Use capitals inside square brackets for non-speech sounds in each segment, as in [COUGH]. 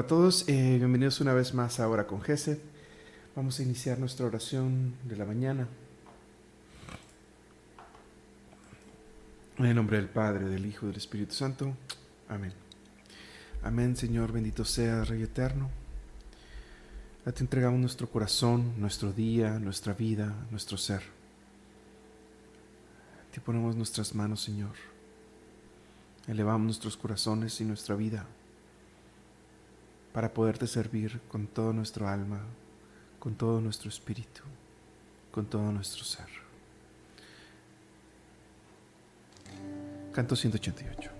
A todos, eh, bienvenidos una vez más ahora con Gesed. Vamos a iniciar nuestra oración de la mañana. En el nombre del Padre, del Hijo y del Espíritu Santo. Amén. Amén, Señor, bendito sea, Rey Eterno. A ti entregamos nuestro corazón, nuestro día, nuestra vida, nuestro ser. A ti ponemos nuestras manos, Señor. Elevamos nuestros corazones y nuestra vida para poderte servir con todo nuestro alma, con todo nuestro espíritu, con todo nuestro ser. Canto 188.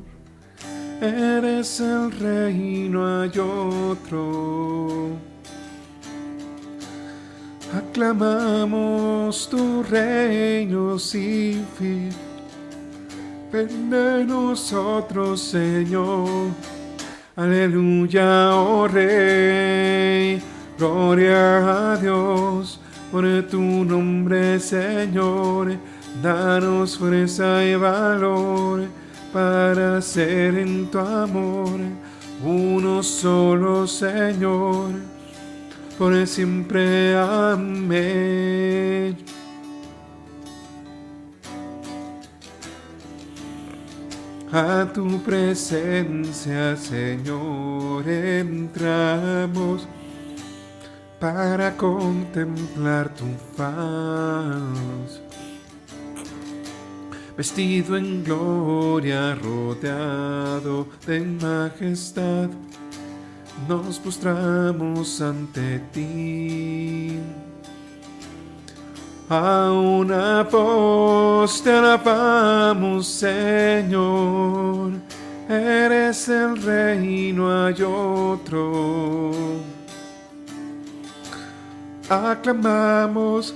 eres el rey, no hay otro. Aclamamos tu reino sin fin. Ven de nosotros, Señor. Aleluya, oh Rey. Gloria a Dios por tu nombre, Señor. Danos fuerza y valor para ser en tu amor uno solo, Señor, por siempre. Amén. A tu presencia, Señor, entramos para contemplar tu faz vestido en gloria, rodeado de majestad, nos postramos ante ti. A una voz te alabamos, Señor, eres el rey, no hay otro. Aclamamos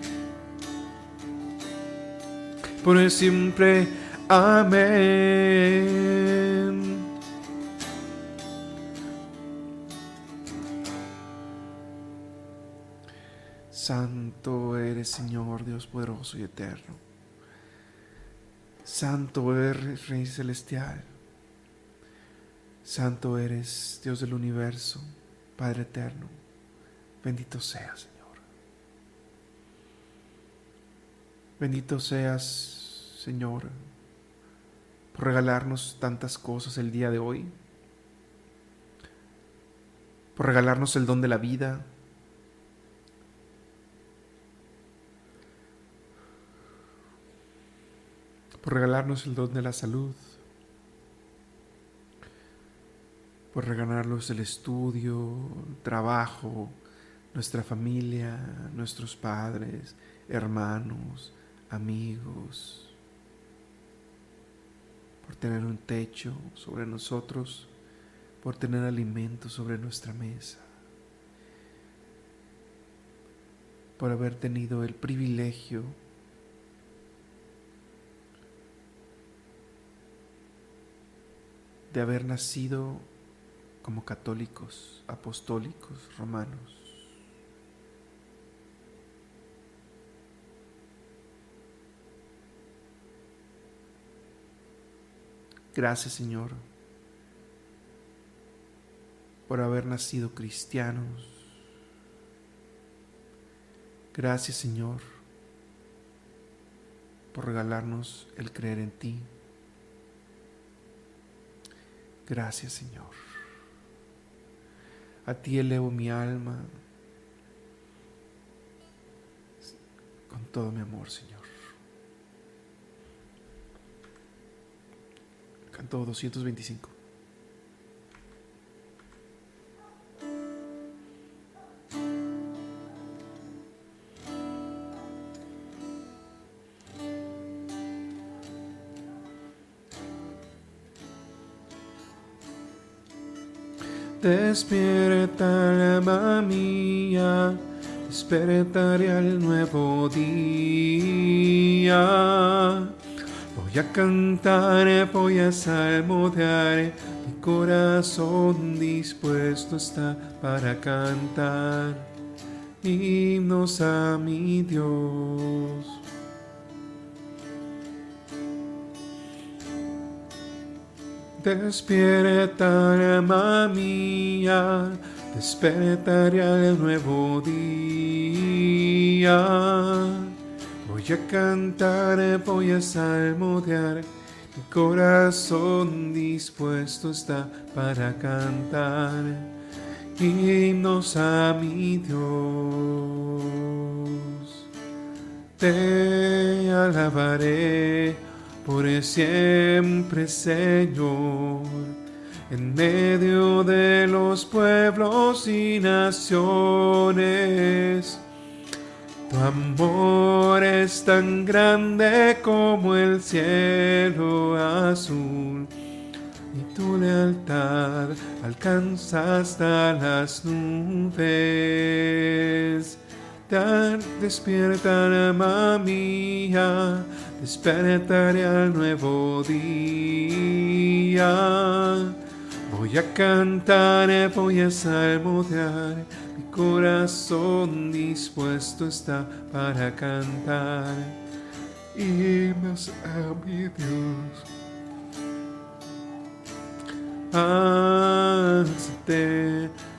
por siempre. Amén. Santo eres, Señor Dios poderoso y eterno. Santo eres, Rey celestial. Santo eres, Dios del universo, Padre eterno. Bendito seas. Bendito seas, Señor, por regalarnos tantas cosas el día de hoy, por regalarnos el don de la vida, por regalarnos el don de la salud, por regalarnos el estudio, el trabajo, nuestra familia, nuestros padres, hermanos, amigos. tener un techo sobre nosotros, por tener alimento sobre nuestra mesa, por haber tenido el privilegio de haber nacido como católicos, apostólicos, romanos. Gracias Señor por haber nacido cristianos. Gracias Señor por regalarnos el creer en ti. Gracias Señor. A ti elevo mi alma con todo mi amor, Señor. Canto 225. Despierta, alma mía, despertaré al nuevo día. Voy a cantar, voy a salmodiar, mi corazón dispuesto está para cantar himnos a mi Dios. Despierta, alma mía, despertaré al nuevo día. Voy a cantar, voy a salmodiar, mi corazón dispuesto está para cantar himnos a mi Dios. Te alabaré por siempre, Señor, en medio de los pueblos y naciones. Tu amor es tan grande como el cielo azul y tu lealtad alcanza hasta las nubes. Despierta, alma mía, despertaré al nuevo día. Voy a cantar, voy a salmodiar, corazón dispuesto está para cantar. Y más a mi Dios.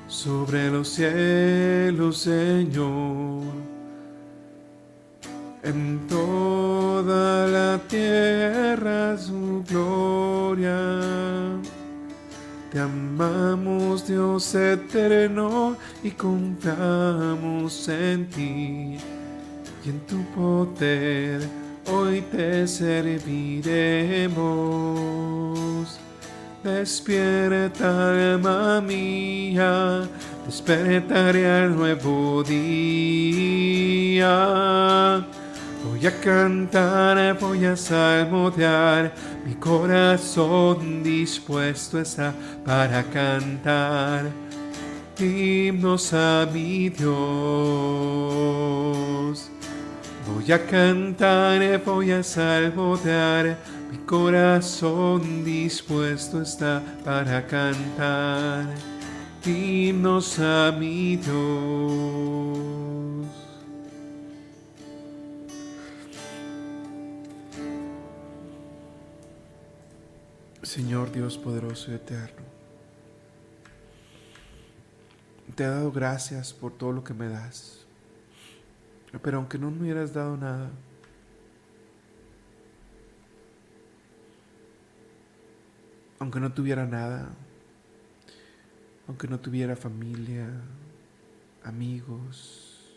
Sobre los cielos, Señor en toda la tierra su gloria. Amamos Dios eterno y confiamos en ti y en tu poder. Hoy te serviremos. Despierta, alma mía, despertaré al nuevo día Voy a cantar, voy a salmodiar, mi corazón dispuesto está para cantar himnos a mi Dios. Voy a cantar, voy a salmodiar, mi corazón dispuesto está para cantar himnos a mi Dios. Señor Dios poderoso y eterno, te he dado gracias por todo lo que me das. Pero aunque no me hubieras dado nada, aunque no tuviera nada, aunque no tuviera familia, amigos,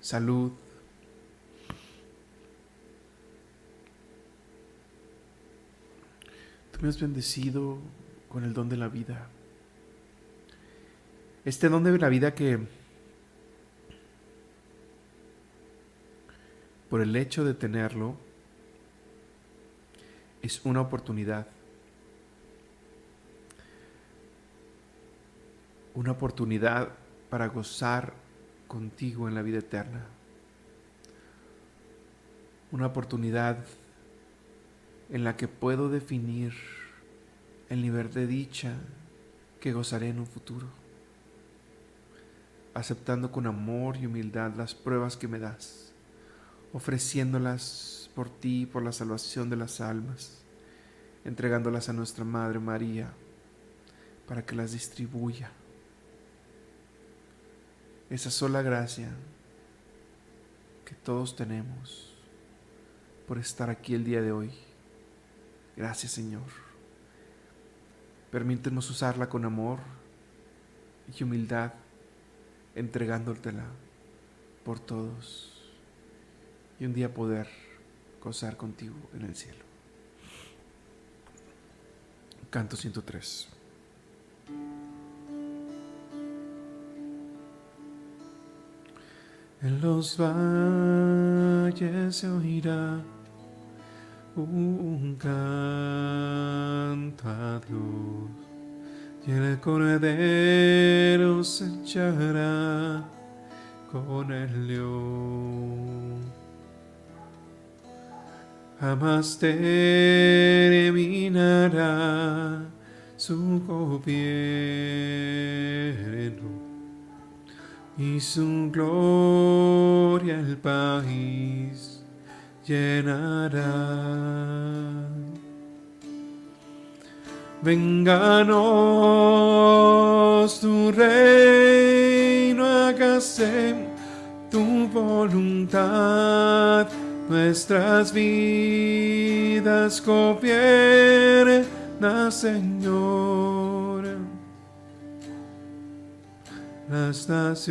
salud, Me has bendecido con el don de la vida. Este don de la vida que por el hecho de tenerlo es una oportunidad. Una oportunidad para gozar contigo en la vida eterna. Una oportunidad en la que puedo definir el nivel de dicha que gozaré en un futuro, aceptando con amor y humildad las pruebas que me das, ofreciéndolas por ti, por la salvación de las almas, entregándolas a nuestra Madre María para que las distribuya. Esa sola gracia que todos tenemos por estar aquí el día de hoy. Gracias Señor. Permítenos usarla con amor y humildad, entregándotela por todos y un día poder gozar contigo en el cielo. Canto 103. En los valles se oirá un canto a Dios y el cordero se echará con el león. Jamás terminará su gobierno y su gloria el país llenará. Vénganos tu reino, hágase tu voluntad, nuestras vidas gobierna, Señor. Las naciones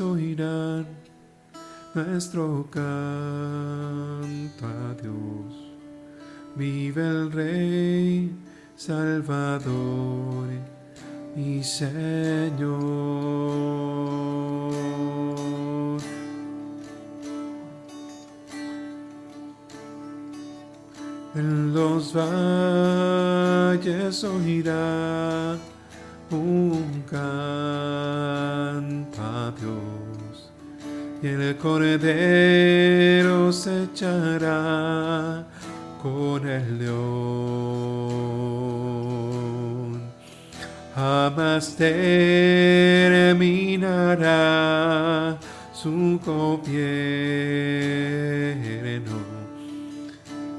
oirán nuestro canto a Dios. Vive el Rey, Salvador y Señor. En los valles oirá un canto a Dios el cordero se echará con el león. Jamás terminará su gobierno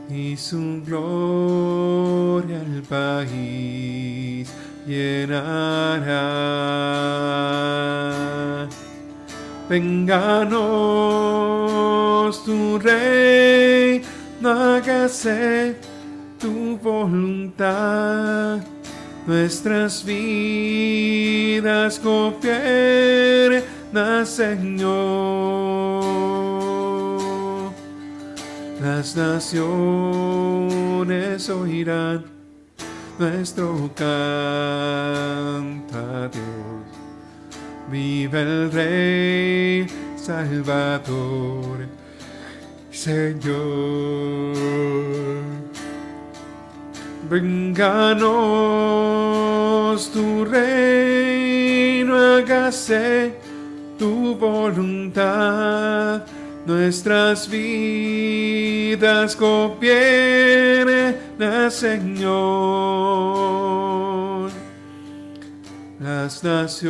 y su gloria al país llenará. Vénganos tu rey, hágase tu voluntad, nuestras vidas gobierna, Señor. Las naciones oirán nuestro canto vive el Rey Salvador, Señor. Vénganos tu reino, hágase tu voluntad, nuestras vidas gobierna, Señor las naciones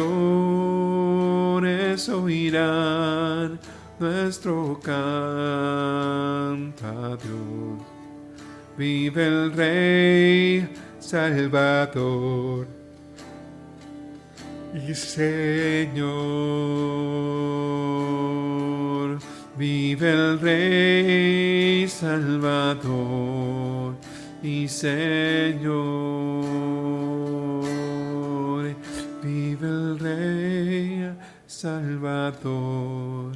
oirán nuestro canto. Vive el Rey Salvador y Señor. Vive el Rey Salvador y Señor Salvador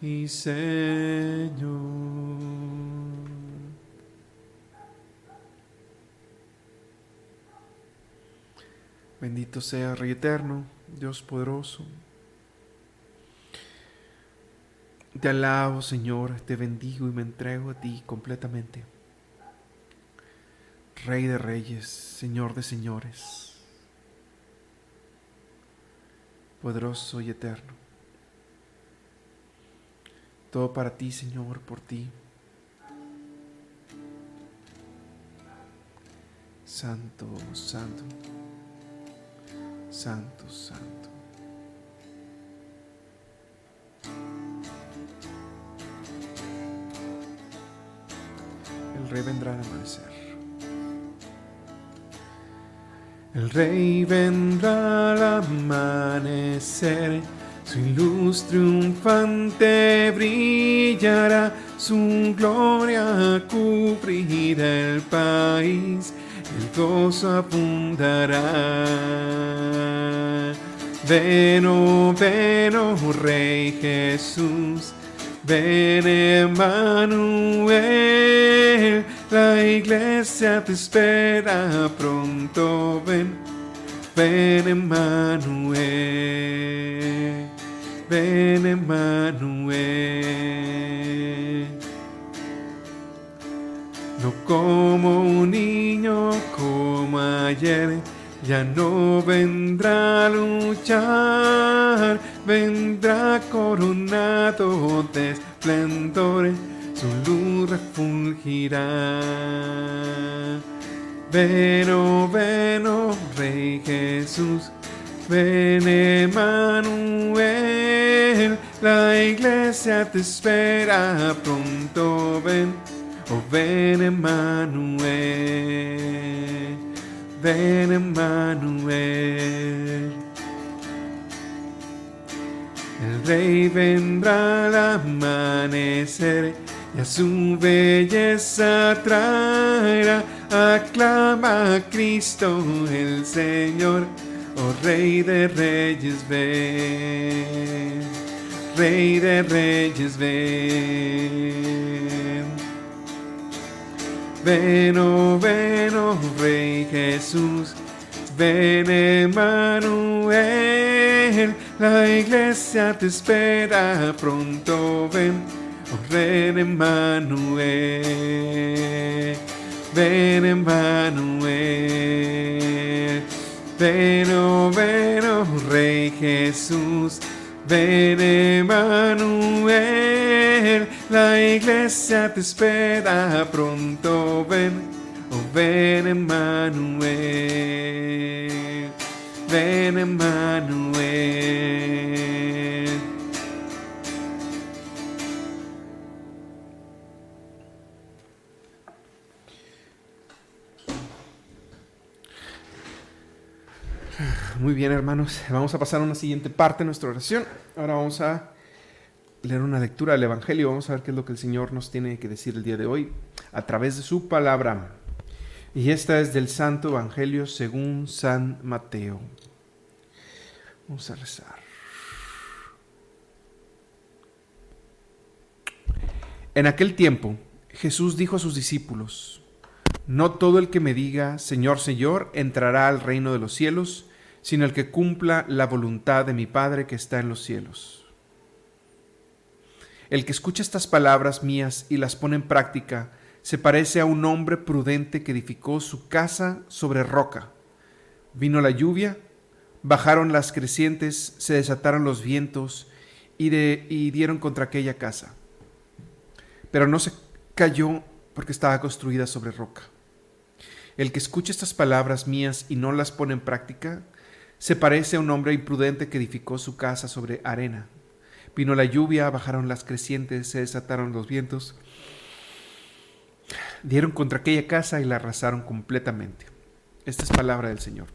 y Señor. Bendito sea Rey Eterno, Dios poderoso. Te alabo, Señor, te bendigo y me entrego a ti completamente. Rey de reyes, Señor de señores. Poderoso y eterno. Todo para ti, Señor, por ti. Santo, santo, santo, santo. El rey vendrá al amanecer. El rey vendrá al amanecer, su luz triunfante brillará, su gloria cubrirá el país, el gozo abundará. Ven, oh, ven, oh, Rey Jesús, ven Emmanuel la iglesia te espera pronto, ven, ven Emmanuel, ven Emmanuel. No como un niño como ayer, ya no vendrá a luchar, vendrá coronado de esplendor su luz refulgirá. Ven, oh, ven, oh, Rey Jesús, ven Emmanuel, la iglesia te espera pronto, ven, oh, ven Emmanuel, ven Emmanuel. El Rey vendrá al amanecer y a su belleza traerá. Aclama a Cristo el Señor, oh Rey de Reyes, ven. Rey de Reyes, ven. Ven, oh, ven, oh Rey Jesús, ven Emmanuel, la iglesia te espera pronto, ven ven Emmanuel, ven Emmanuel, ven, oh, ven, oh Rey Jesús, ven Emmanuel, la iglesia te espera pronto, ven, oh ven Emmanuel, ven Emmanuel. Muy bien, hermanos. Vamos a pasar a una siguiente parte de nuestra oración. Ahora vamos a leer una lectura del Evangelio. Vamos a ver qué es lo que el Señor nos tiene que decir el día de hoy a través de su palabra. Y esta es del Santo Evangelio según San Mateo. Vamos a rezar. En aquel tiempo, Jesús dijo a sus discípulos, No todo el que me diga, Señor, Señor, entrará al reino de los cielos, sino el que cumpla la voluntad de mi Padre que está en los cielos. El que escucha estas palabras mías y las pone en práctica, se parece a un hombre prudente que edificó su casa sobre roca. Vino la lluvia, bajaron las crecientes, se desataron los vientos y, de, dieron contra aquella casa. Pero no se cayó porque estaba construida sobre roca. El que escucha estas palabras mías y no las pone en práctica, se parece a un hombre imprudente que edificó su casa sobre arena. Vino la lluvia, bajaron las crecientes, se desataron los vientos, dieron contra aquella casa y la arrasaron completamente. Esta es palabra del Señor.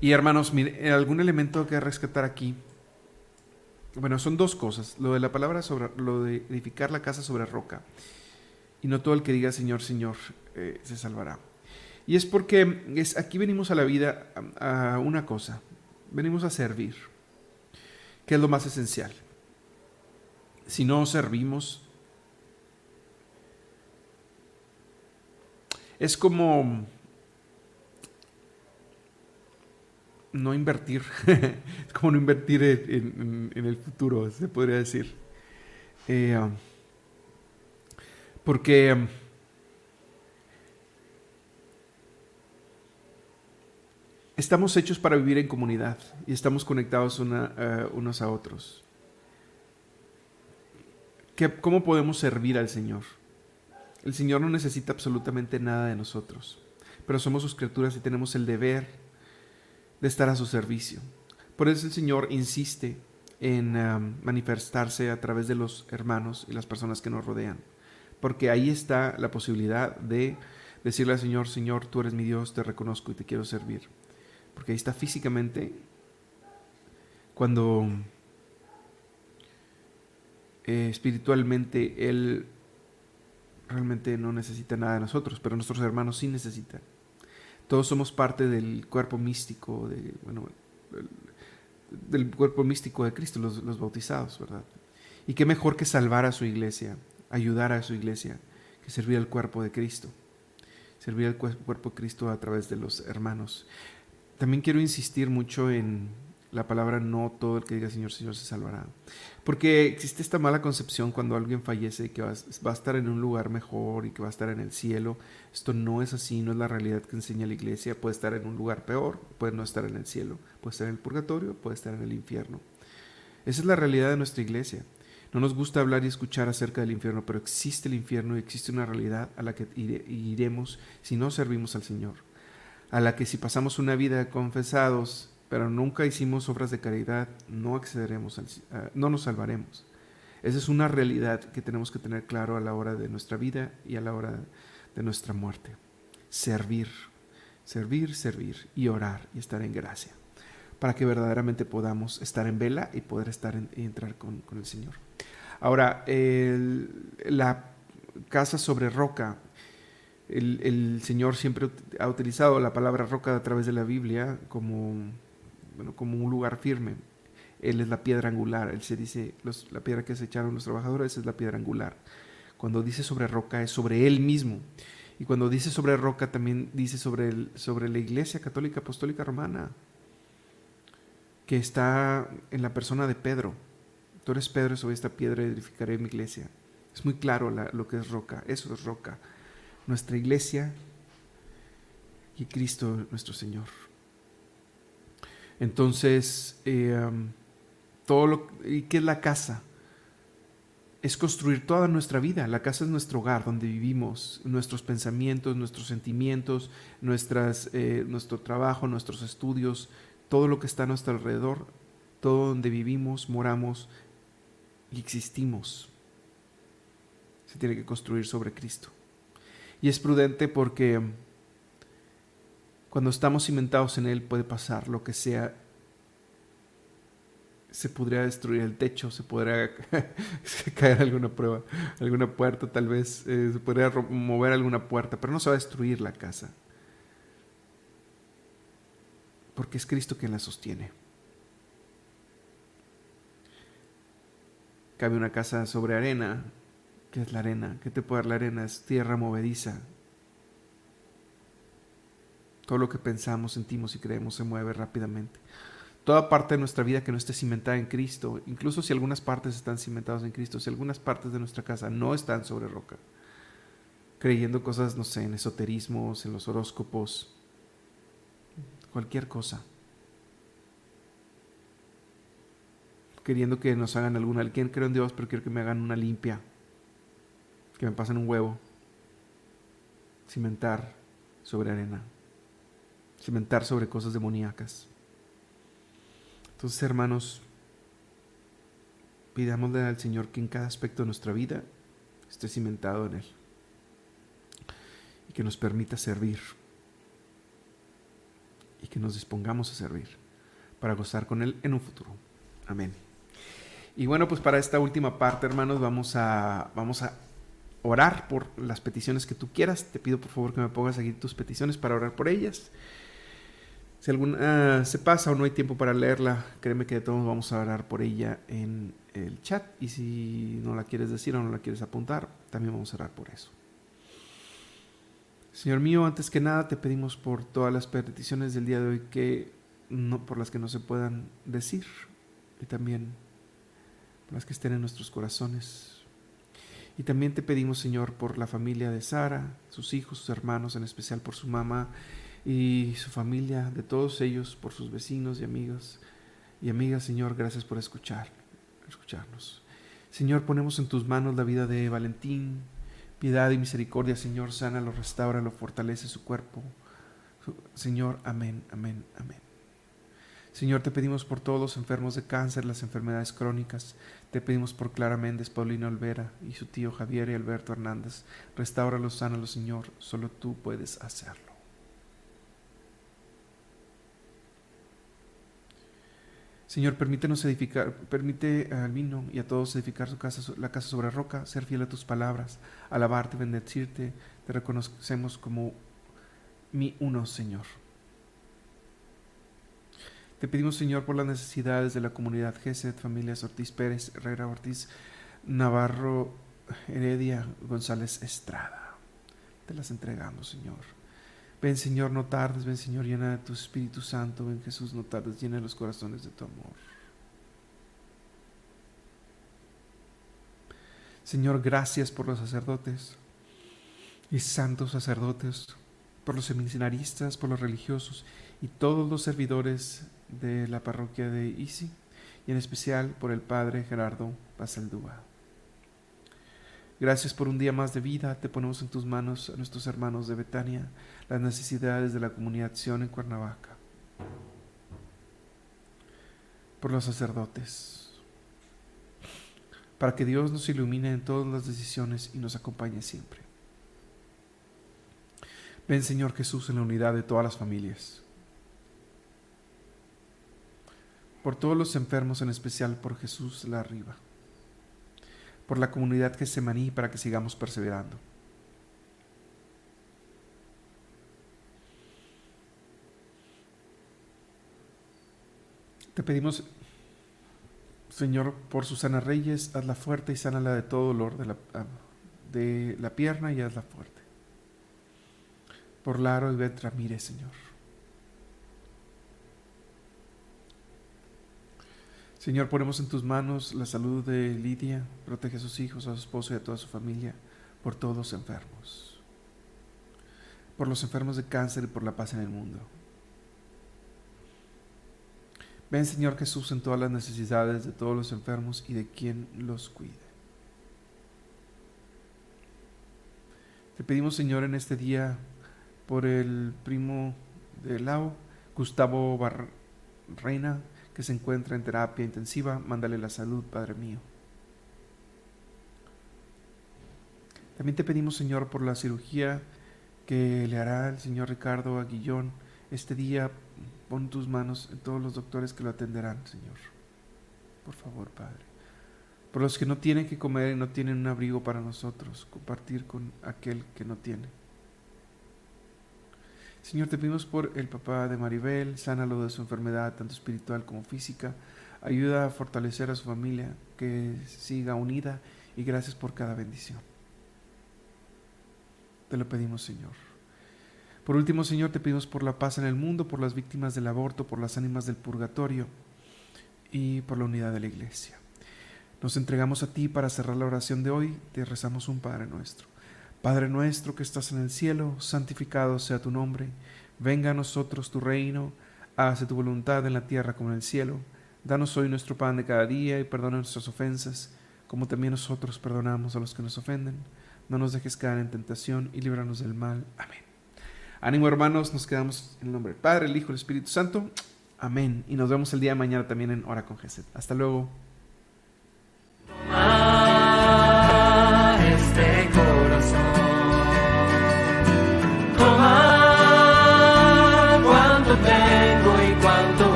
Y hermanos, mire, algún elemento que rescatar aquí. Bueno, son dos cosas. Lo de la palabra sobre lo de edificar la casa sobre roca. Y no todo el que diga Señor, Señor, eh, se salvará. Y es porque es, aquí venimos a la vida a, una cosa, venimos a servir, que es lo más esencial. Si no servimos, es como no invertir, [LAUGHS] es como no invertir en, en, el futuro, se podría decir. Eh, porque estamos hechos para vivir en comunidad y estamos conectados eh, unos a otros. ¿Cómo podemos servir al Señor? El Señor no necesita absolutamente nada de nosotros, pero somos sus criaturas y tenemos el deber de estar a su servicio. Por eso el Señor insiste en um, manifestarse a través de los hermanos y las personas que nos rodean, porque ahí está la posibilidad de decirle al Señor, Señor, tú eres mi Dios, te reconozco y te quiero servir. Porque ahí está físicamente cuando eh, espiritualmente Él realmente no necesita nada de nosotros, pero nuestros hermanos sí necesitan. Todos somos parte del cuerpo místico, de, bueno, del cuerpo místico de Cristo, los, los bautizados, ¿verdad? Y qué mejor que salvar a su iglesia, ayudar a su iglesia, que servir al cuerpo de Cristo, servir al cuerpo de Cristo a través de los hermanos. También quiero insistir mucho en la palabra no todo el que diga Señor, Señor se salvará. Porque existe esta mala concepción cuando alguien fallece que va, a estar en un lugar mejor y que va a estar en el cielo. Esto no es así, no es la realidad que enseña la iglesia. Puede estar en un lugar peor, puede no estar en el cielo, puede estar en el purgatorio, puede estar en el infierno. Esa es la realidad de nuestra iglesia. No nos gusta hablar y escuchar acerca del infierno, pero existe el infierno y existe una realidad a la que iremos si no servimos al Señor. A la que si pasamos una vida confesados, pero nunca hicimos obras de caridad, no accederemos, no nos salvaremos. Esa es una realidad que tenemos que tener claro a la hora de nuestra vida y a la hora de nuestra muerte. Servir, servir, servir y orar y estar en gracia, para que verdaderamente podamos estar en vela y poder estar y entrar con, el Señor. Ahora, la casa sobre roca el, Señor siempre ha utilizado la palabra roca a través de la Biblia como bueno, como un lugar firme. Él es la piedra angular. Él se dice, la piedra que se echaron los trabajadores es la piedra angular. Cuando dice sobre roca es sobre Él mismo. Y cuando dice sobre roca también dice sobre, el, sobre la Iglesia Católica Apostólica Romana, que está en la persona de Pedro. Tú eres Pedro, sobre esta piedra edificaré mi iglesia. Es muy claro lo que es roca. Eso es roca. Nuestra iglesia y Cristo nuestro Señor. Entonces, eh, todo lo, ¿y qué es la casa? Es construir toda nuestra vida. La casa es nuestro hogar, donde vivimos, nuestros pensamientos, nuestros sentimientos, nuestras, eh, nuestro trabajo, nuestros estudios, todo lo que está a nuestro alrededor, todo donde vivimos, moramos y existimos. Se tiene que construir sobre Cristo. Y es prudente porque cuando estamos cimentados en Él puede pasar lo que sea. Se podría destruir el techo, se podría [LAUGHS] caer alguna prueba, alguna puerta tal vez, eh, se podría mover alguna puerta, pero no se va a destruir la casa. Porque es Cristo quien la sostiene. Cabe una casa sobre arena. ¿Qué es la arena? ¿Qué te puede dar la arena? Es tierra movediza, todo lo que pensamos, sentimos y creemos se mueve rápidamente. Toda parte de nuestra vida que no esté cimentada en Cristo, incluso si algunas partes están cimentadas en Cristo, si algunas partes de nuestra casa no están sobre roca, creyendo cosas, no sé, en esoterismos, en los horóscopos, cualquier cosa. Queriendo que nos hagan alguna, alguien creo en Dios, pero quiero que me hagan una limpia, que me pasen un huevo, cimentar sobre arena cimentar sobre cosas demoníacas. Entonces, hermanos, pidámosle al Señor que en cada aspecto de nuestra vida esté cimentado en Él y que nos permita servir y que nos dispongamos a servir para gozar con Él en un futuro. Amén. Y bueno, pues para esta última parte, hermanos, vamos a, vamos a orar por las peticiones que tú quieras. Te pido por favor que me pongas aquí tus peticiones para orar por ellas. Si alguna se pasa o no hay tiempo para leerla, créeme que de todos vamos a orar por ella en el chat. Y si no la quieres decir o no la quieres apuntar, también vamos a orar por eso. Señor mío, antes que nada te pedimos por todas las peticiones del día de hoy que no, por las que no se puedan decir y también por las que estén en nuestros corazones. Y también te pedimos, Señor, por la familia de Sara, sus hijos, sus hermanos, en especial por su mamá y su familia, de todos ellos, por sus vecinos y amigos y amigas, Señor, gracias por escuchar, escucharnos. Señor, ponemos en tus manos la vida de Valentín, piedad y misericordia, Señor, sana, lo restaura, lo fortalece su cuerpo. Señor, amén, amén, amén. Señor, te pedimos por todos los enfermos de cáncer, las enfermedades crónicas. Te pedimos por Clara Méndez, Paulina Olvera y su tío Javier y Alberto Hernández. Restáuralos, sánalos, Señor. Solo tú puedes hacerlo. Señor, permítenos edificar, permite al vino y a todos edificar su casa, la casa sobre roca, ser fiel a tus palabras, alabarte, bendecirte. Te reconocemos como mi uno, Señor. Te pedimos, Señor, por las necesidades de la comunidad GESED, familias Ortiz Pérez, Herrera Ortiz, Navarro, Heredia, González Estrada. Te las entregamos, Señor. Ven, Señor, no tardes, ven, Señor, llena de tu Espíritu Santo, ven, Jesús, no tardes, llena los corazones de tu amor. Señor, gracias por los sacerdotes y santos sacerdotes, por los seminaristas, por los religiosos y todos los servidores de la parroquia de Isi y en especial por el Padre Gerardo Basaldúa. Gracias por un día más de vida. Te ponemos en tus manos a nuestros hermanos de Betania, las necesidades de la comunidad Sion en Cuernavaca. Por los sacerdotes. Para que Dios nos ilumine en todas las decisiones y nos acompañe siempre. Ven Señor Jesús en la unidad de todas las familias por todos los enfermos, en especial por Jesús la arriba, por la comunidad que se maní para que sigamos perseverando. Te pedimos, Señor, por Susana Reyes, hazla fuerte y sánala de todo dolor de la, de la pierna y hazla fuerte. Por Laro y Betra, mire, Señor. Señor, ponemos en tus manos la salud de Lidia, protege a sus hijos, a su esposo y a toda su familia, por todos los enfermos, por los enfermos de cáncer y por la paz en el mundo. Ven, Señor Jesús, en todas las necesidades de todos los enfermos y de quien los cuide. Te pedimos, Señor, en este día por el primo de Lau, Gustavo Reina, que se encuentra en terapia intensiva, mándale la salud, Padre mío. También te pedimos, Señor, por la cirugía que le hará el Señor Ricardo Aguillón este día. Pon tus manos en todos los doctores que lo atenderán, Señor. Por favor, Padre. Por los que no tienen que comer y no tienen un abrigo para nosotros, compartir con aquel que no tiene. Señor, te pedimos por el papá de Maribel, sánalo de su enfermedad, tanto espiritual como física. Ayuda a fortalecer a su familia, que siga unida y gracias por cada bendición. Te lo pedimos, Señor. Por último, Señor, te pedimos por la paz en el mundo, por las víctimas del aborto, por las ánimas del purgatorio y por la unidad de la iglesia. Nos entregamos a ti para cerrar la oración de hoy. Te rezamos un Padre nuestro. Padre nuestro que estás en el cielo, santificado sea tu nombre, venga a nosotros tu reino, hágase tu voluntad en la tierra como en el cielo. Danos hoy nuestro pan de cada día y perdona nuestras ofensas, como también nosotros perdonamos a los que nos ofenden. No nos dejes caer en tentación y líbranos del mal. Amén. Ánimo hermanos, nos quedamos en el nombre del Padre, el Hijo y el Espíritu Santo. Amén. Y nos vemos el día de mañana también en Hora con Jesús. Hasta luego.